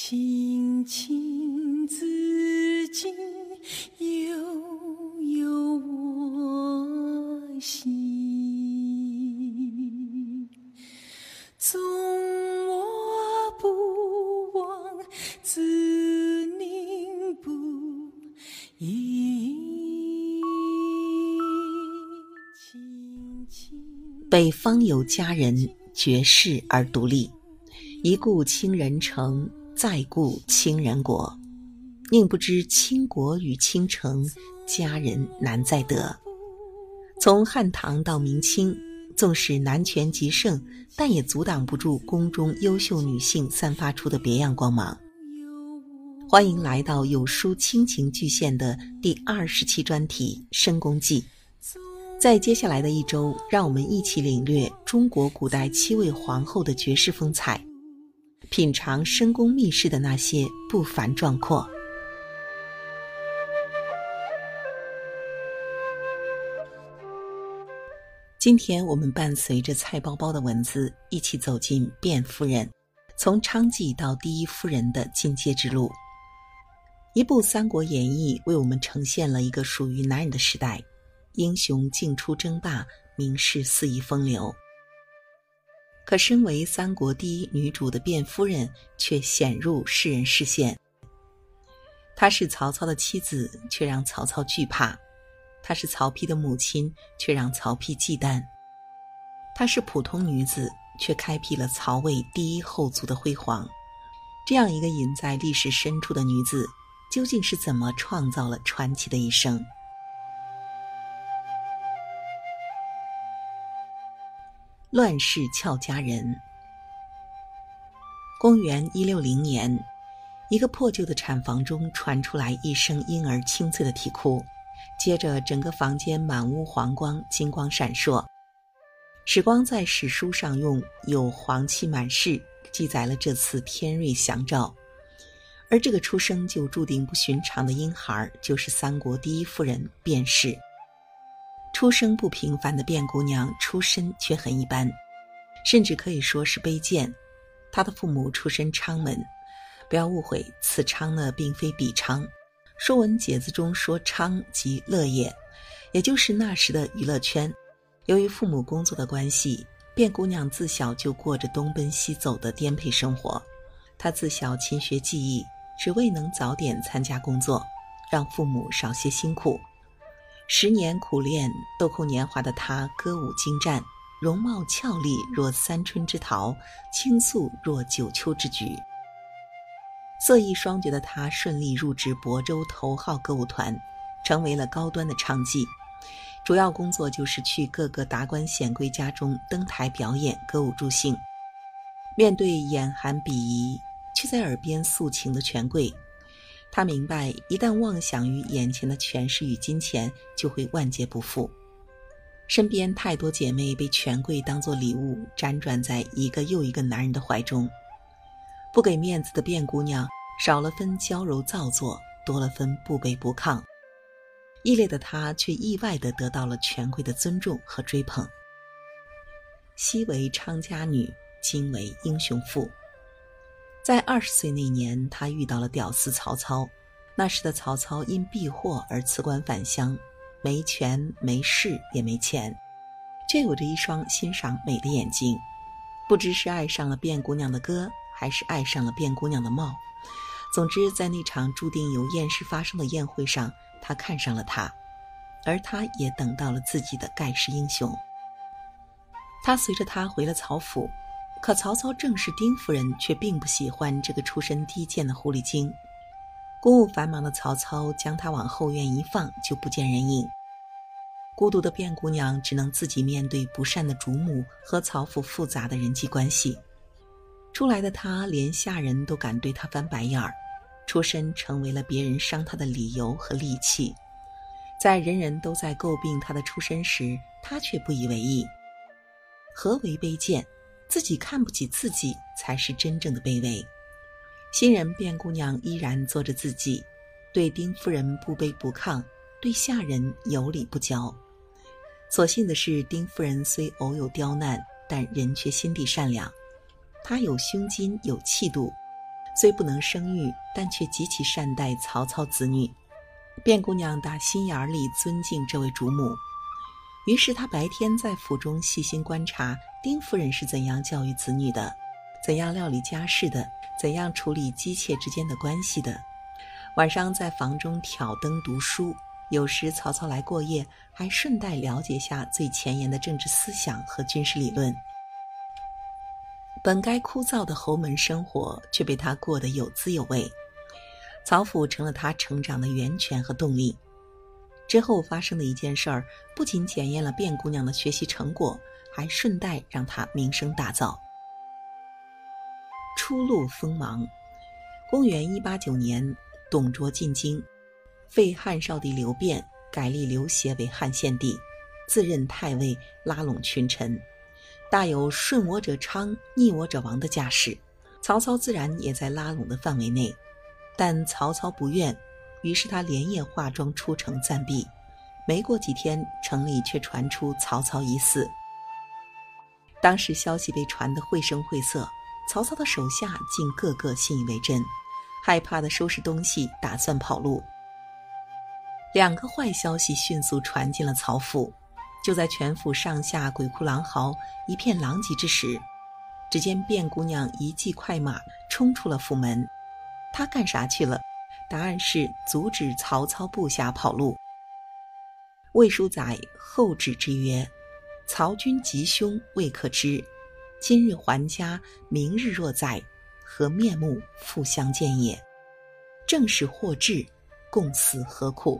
青青子衿，悠悠我心。纵我不忘，自宁不移。北方有佳人，绝世而独立。一顾倾人城，再顾倾人国。宁不知倾国与倾城，佳人难再得。从汉唐到明清，纵使男权极盛，但也阻挡不住宫中优秀女性散发出的别样光芒。欢迎来到有书亲情巨献的第二十期专题《深宫记》。在接下来的一周，让我们一起领略中国古代七位皇后的绝世风采。品尝深宫秘室的那些不凡壮阔。今天我们伴随着蔡包包的文字，一起走进卞夫人从娼妓到第一夫人的进阶之路。一部《三国演义》为我们呈现了一个属于男人的时代，英雄进出争霸，名士肆意风流。可身为三国第一女主的卞夫人，却显入世人视线。她是曹操的妻子，却让曹操惧怕；她是曹丕的母亲，却让曹丕忌惮；她是普通女子，却开辟了曹魏第一后族的辉煌。这样一个隐在历史深处的女子，究竟是怎么创造了传奇的一生？乱世俏佳人。公元一六零年，一个破旧的产房中传出来一声婴儿清脆的啼哭，接着整个房间满屋黄光，金光闪烁。史光在史书上用“有黄气满室”记载了这次天瑞祥兆，而这个出生就注定不寻常的婴孩，就是三国第一夫人卞氏。出生不平凡的卞姑娘，出身却很一般，甚至可以说是卑贱。她的父母出身昌门，不要误会，此昌呢并非彼昌，《说文解字》中说昌即乐业，也就是那时的娱乐圈。由于父母工作的关系，卞姑娘自小就过着东奔西走的颠沛生活。她自小勤学技艺，只为能早点参加工作，让父母少些辛苦。十年苦练，豆蔻年华的她歌舞精湛，容貌俏丽若三春之桃，倾素若九秋之菊。色艺双绝的她顺利入职亳州头号歌舞团，成为了高端的唱妓。主要工作就是去各个达官显贵家中登台表演歌舞助兴。面对眼含鄙夷却在耳边诉情的权贵。她明白，一旦妄想于眼前的权势与金钱，就会万劫不复。身边太多姐妹被权贵当作礼物，辗转在一个又一个男人的怀中。不给面子的卞姑娘，少了分娇柔造作，多了分不卑不亢。异类的她，却意外地得到了权贵的尊重和追捧。昔为昌家女，今为英雄妇。在二十岁那年，他遇到了屌丝曹操。那时的曹操因避祸而辞官返乡，没权没势也没钱，却有着一双欣赏美的眼睛。不知是爱上了卞姑娘的歌，还是爱上了卞姑娘的貌。总之，在那场注定有艳事发生的宴会上，他看上了她，而他也等到了自己的盖世英雄。他随着他回了曹府。可曹操正是丁夫人，却并不喜欢这个出身低贱的狐狸精。公务繁忙的曹操将她往后院一放，就不见人影。孤独的卞姑娘只能自己面对不善的主母和曹府复杂的人际关系。出来的她，连下人都敢对她翻白眼儿，出身成为了别人伤她的理由和利器。在人人都在诟病她的出身时，她却不以为意。何为卑贱？自己看不起自己，才是真正的卑微。新人卞姑娘依然做着自己，对丁夫人不卑不亢，对下人有礼不骄。所幸的是，丁夫人虽偶有刁难，但人却心地善良。她有胸襟，有气度，虽不能生育，但却极其善待曹操子女。卞姑娘打心眼里尊敬这位主母，于是她白天在府中细心观察丁夫人是怎样教育子女的，怎样料理家事的，怎样处理姬妾之间的关系的。晚上在房中挑灯读书，有时曹操来过夜，还顺带了解下最前沿的政治思想和军事理论。本该枯燥的侯门生活，却被他过得有滋有味。曹府成了他成长的源泉和动力。之后发生的一件事儿，不仅检验了卞姑娘的学习成果，还顺带让他名声大噪。初露锋芒。公元一八九年，董卓进京，废汉少帝刘辩，改立刘协为汉献帝，自任太尉，拉拢群臣，大有顺我者昌，逆我者亡的架势。曹操自然也在拉拢的范围内。但曹操不愿，于是他连夜化妆出城暂避。没过几天，城里却传出曹操疑似。当时消息被传得绘声绘色，曹操的手下竟个个信以为真，害怕的收拾东西，打算跑路。两个坏消息迅速传进了曹府，就在全府上下鬼哭狼嚎、一片狼藉之时，只见卞姑娘一骑快马冲出了府门。她干啥去了？答案是阻止曹操部下跑路。魏书载后旨之曰：“曹军吉凶未可知，今日还家，明日若在，何面目复相见也？正是祸至，共死何苦？”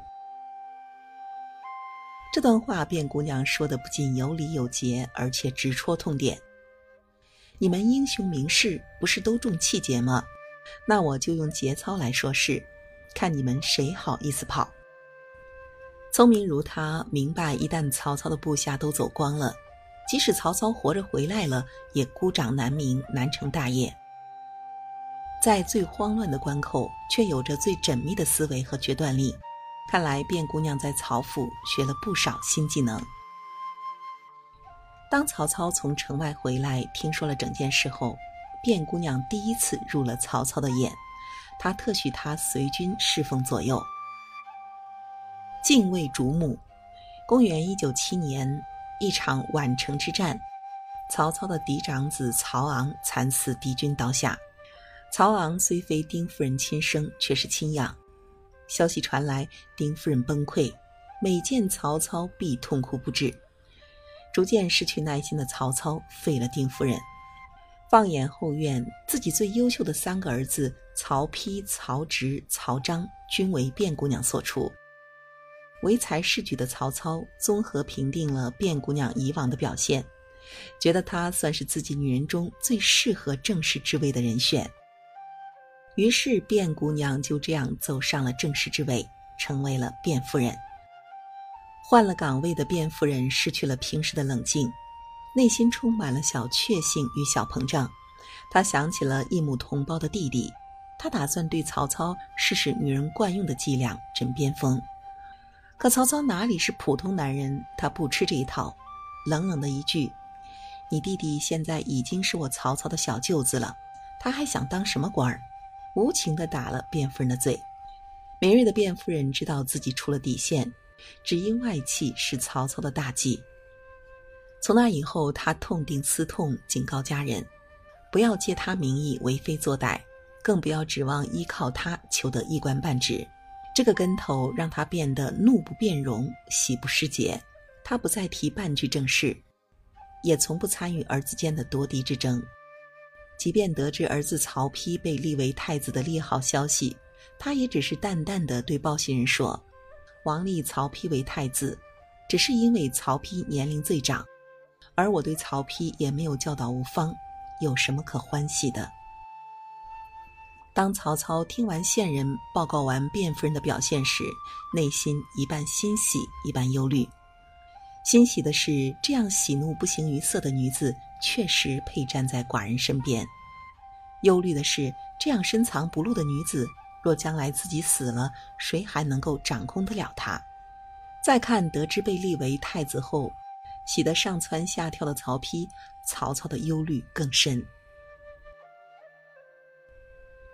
这段话，卞姑娘说的不仅有理有节，而且直戳痛点。你们英雄名士不是都重气节吗？那我就用节操来说事，看你们谁好意思跑。聪明如他，明白一旦曹操的部下都走光了，即使曹操活着回来了，也孤掌难鸣，难成大业。在最慌乱的关口，却有着最缜密的思维和决断力。看来卞姑娘在曹府学了不少新技能。当曹操从城外回来，听说了整件事后。卞姑娘第一次入了曹操的眼，他特许她随军侍奉左右。敬畏主母。公元一九七年，一场宛城之战，曹操的嫡长子曹昂惨死敌军刀下。曹昂虽非丁夫人亲生，却是亲养。消息传来，丁夫人崩溃，每见曹操必痛哭不止。逐渐失去耐心的曹操废了丁夫人。放眼后院，自己最优秀的三个儿子曹丕、曹植、曹彰，均为卞姑娘所出。唯才是举的曹操综合评定了卞姑娘以往的表现，觉得她算是自己女人中最适合正式之位的人选。于是卞姑娘就这样走上了正式之位，成为了卞夫人。换了岗位的卞夫人失去了平时的冷静。内心充满了小确幸与小膨胀，她想起了一母同胞的弟弟，她打算对曹操试试女人惯用的伎俩——枕边风。可曹操哪里是普通男人，他不吃这一套，冷冷的一句：“你弟弟现在已经是我曹操的小舅子了，他还想当什么官儿？”无情地打了卞夫人的嘴。敏锐的卞夫人知道自己出了底线，只因外戚是曹操的大忌。从那以后，他痛定思痛，警告家人，不要借他名义为非作歹，更不要指望依靠他求得一官半职。这个跟头让他变得怒不变容，喜不失节。他不再提半句正事，也从不参与儿子间的夺嫡之争。即便得知儿子曹丕被立为太子的利好消息，他也只是淡淡的对报信人说：“王立曹丕为太子，只是因为曹丕年龄最长。”而我对曹丕也没有教导无方，有什么可欢喜的？当曹操听完线人报告完卞夫人的表现时，内心一半欣喜，一半忧虑。欣喜的是，这样喜怒不形于色的女子确实配站在寡人身边；忧虑的是，这样深藏不露的女子，若将来自己死了，谁还能够掌控得了她？再看得知被立为太子后。喜得上蹿下跳的曹丕，曹操的忧虑更深。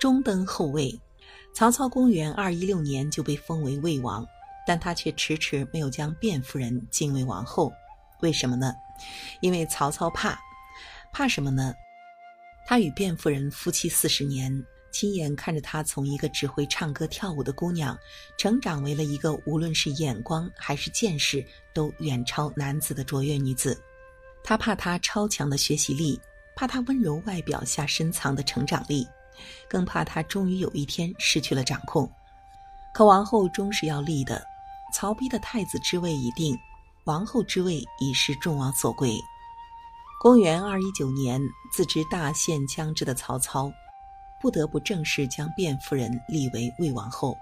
中登后位。曹操公元二一六年就被封为魏王，但他却迟迟没有将卞夫人晋为王后。为什么呢？因为曹操怕，怕什么呢？他与卞夫人夫妻四十年，亲眼看着她从一个只会唱歌跳舞的姑娘，成长为了一个无论是眼光还是见识都远超男子的卓越女子。他怕她超强的学习力，怕她温柔外表下深藏的成长力。更怕他终于有一天失去了掌控，可王后终是要立的。曹丕的太子之位已定，王后之位已是众望所归。公元二一九年，自知大限将至的曹操，不得不正式将卞夫人立为魏王后，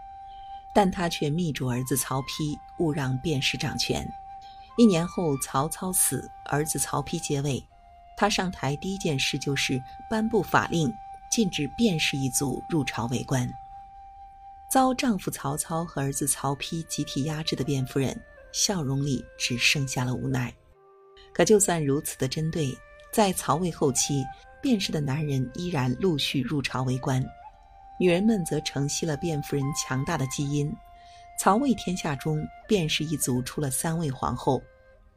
但他却密嘱儿子曹丕勿让卞氏掌权。一年后，曹操死，儿子曹丕接位，他上台第一件事就是颁布法令。禁止卞氏一族入朝为官。遭丈夫曹操和儿子曹丕集体压制的卞夫人，笑容里只剩下了无奈。可就算如此的针对，在曹魏后期，卞氏的男人依然陆续入朝为官，女人们则承袭了卞夫人强大的基因。曹魏天下中，卞氏一族出了三位皇后，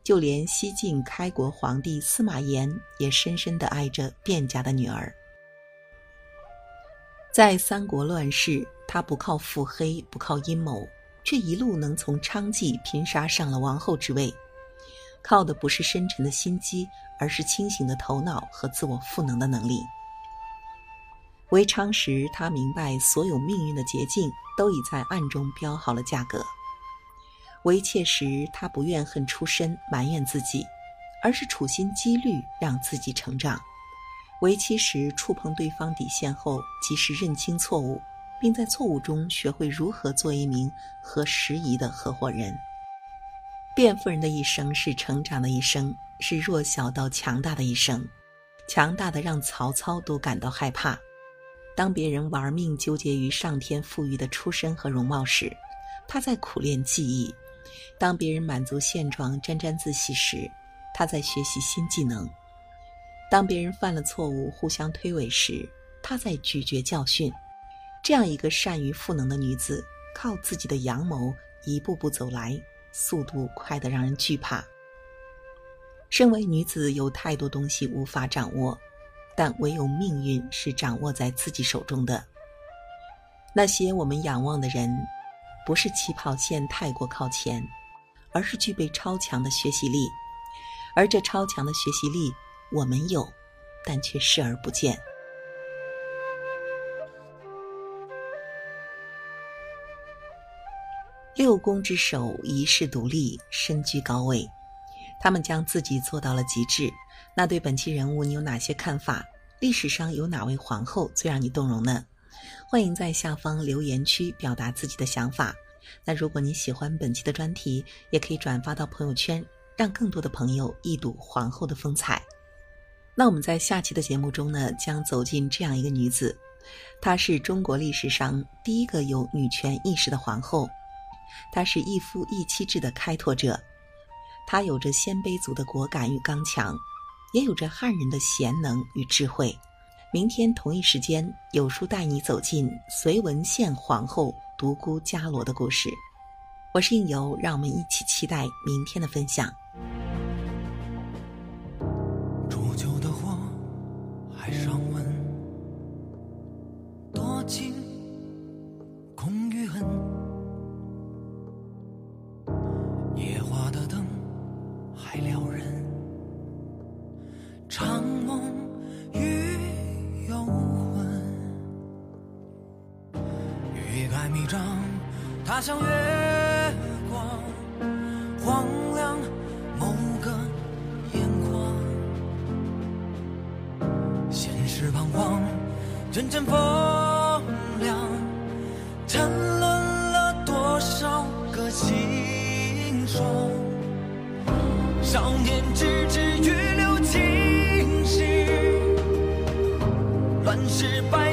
就连西晋开国皇帝司马炎也深深地爱着卞家的女儿。在三国乱世，他不靠腹黑，不靠阴谋，却一路能从娼妓拼杀上了王后之位，靠的不是深沉的心机，而是清醒的头脑和自我赋能的能力。为娼时，他明白所有命运的捷径都已在暗中标好了价格；为妾时，他不怨恨出身，埋怨自己，而是处心积虑让自己成长。为妻时，触碰对方底线后，及时认清错误，并在错误中学会如何做一名合时宜的合伙人。卞夫人的一生是成长的一生，是弱小到强大的一生，强大的让曹操都感到害怕。当别人玩命纠结于上天赋予的出身和容貌时，他在苦练技艺；当别人满足现状沾沾自喜时，他在学习新技能。当别人犯了错误，互相推诿时，她在咀嚼教训。这样一个善于赋能的女子，靠自己的阳谋一步步走来，速度快得让人惧怕。身为女子，有太多东西无法掌握，但唯有命运是掌握在自己手中的。那些我们仰望的人，不是起跑线太过靠前，而是具备超强的学习力，而这超强的学习力。我们有，但却视而不见。六宫之首，一世独立，身居高位，他们将自己做到了极致。那对本期人物，你有哪些看法？历史上有哪位皇后最让你动容呢？欢迎在下方留言区表达自己的想法。那如果你喜欢本期的专题，也可以转发到朋友圈，让更多的朋友一睹皇后的风采。那我们在下期的节目中呢，将走进这样一个女子，她是中国历史上第一个有女权意识的皇后，她是一夫一妻制的开拓者，她有着鲜卑族的果敢与刚强，也有着汉人的贤能与智慧。明天同一时间，有书带你走进隋文献皇后独孤伽罗的故事。我是应由，让我们一起期待明天的分享。他像月光，荒凉某个眼眶，现实彷徨，阵阵风凉，沉沦了多少个清霜，少年之志，预留青史，乱世败。